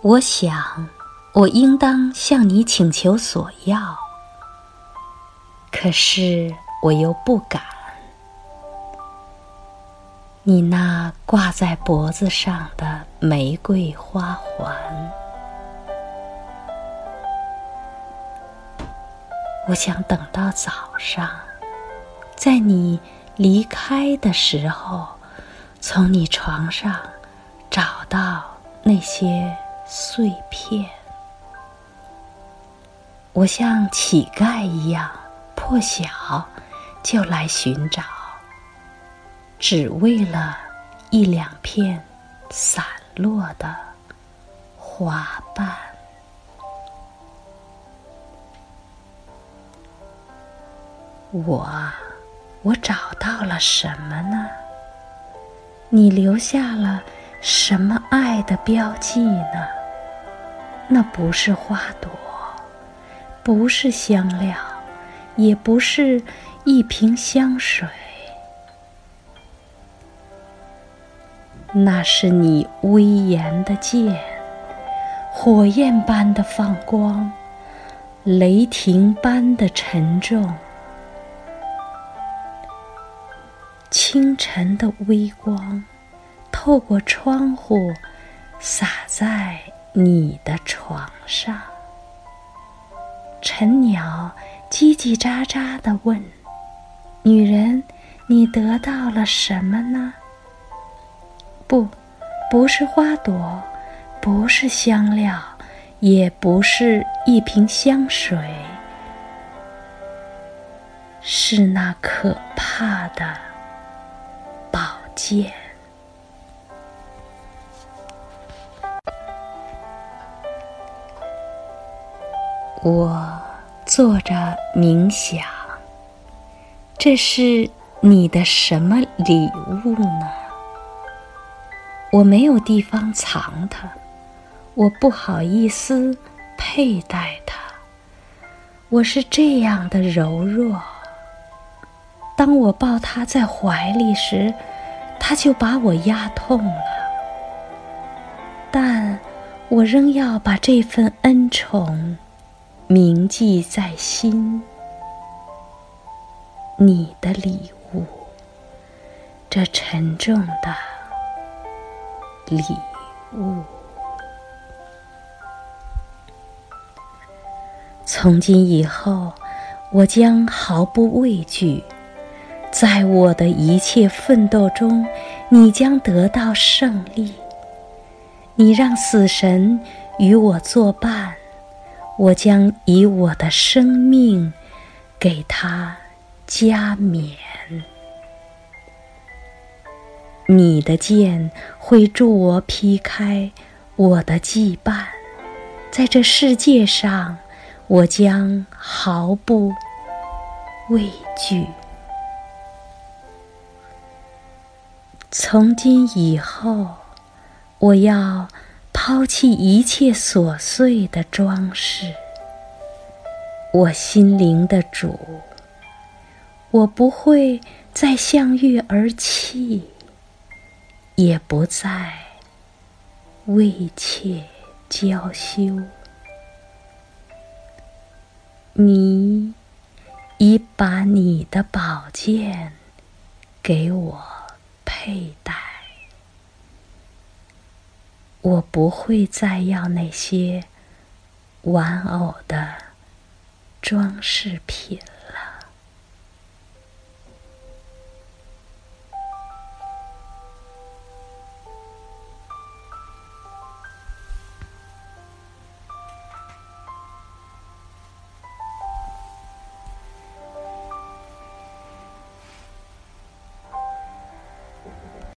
我想，我应当向你请求索要，可是我又不敢。你那挂在脖子上的玫瑰花环，我想等到早上，在你离开的时候，从你床上找到那些碎片。我像乞丐一样破晓就来寻找。只为了一两片散落的花瓣，我，我找到了什么呢？你留下了什么爱的标记呢？那不是花朵，不是香料，也不是一瓶香水。那是你威严的剑，火焰般的放光，雷霆般的沉重。清晨的微光，透过窗户，洒在你的床上。晨鸟叽叽喳喳地问：“女人，你得到了什么呢？”不，不是花朵，不是香料，也不是一瓶香水，是那可怕的宝剑。我坐着冥想，这是你的什么礼物呢？我没有地方藏它，我不好意思佩戴它。我是这样的柔弱，当我抱它在怀里时，它就把我压痛了。但我仍要把这份恩宠铭记在心。你的礼物，这沉重的。礼物。从今以后，我将毫不畏惧，在我的一切奋斗中，你将得到胜利。你让死神与我作伴，我将以我的生命给他加冕。你的剑会助我劈开我的羁绊，在这世界上，我将毫不畏惧。从今以后，我要抛弃一切琐碎的装饰。我心灵的主，我不会再向月而泣。也不再畏怯娇羞，你已把你的宝剑给我佩戴，我不会再要那些玩偶的装饰品。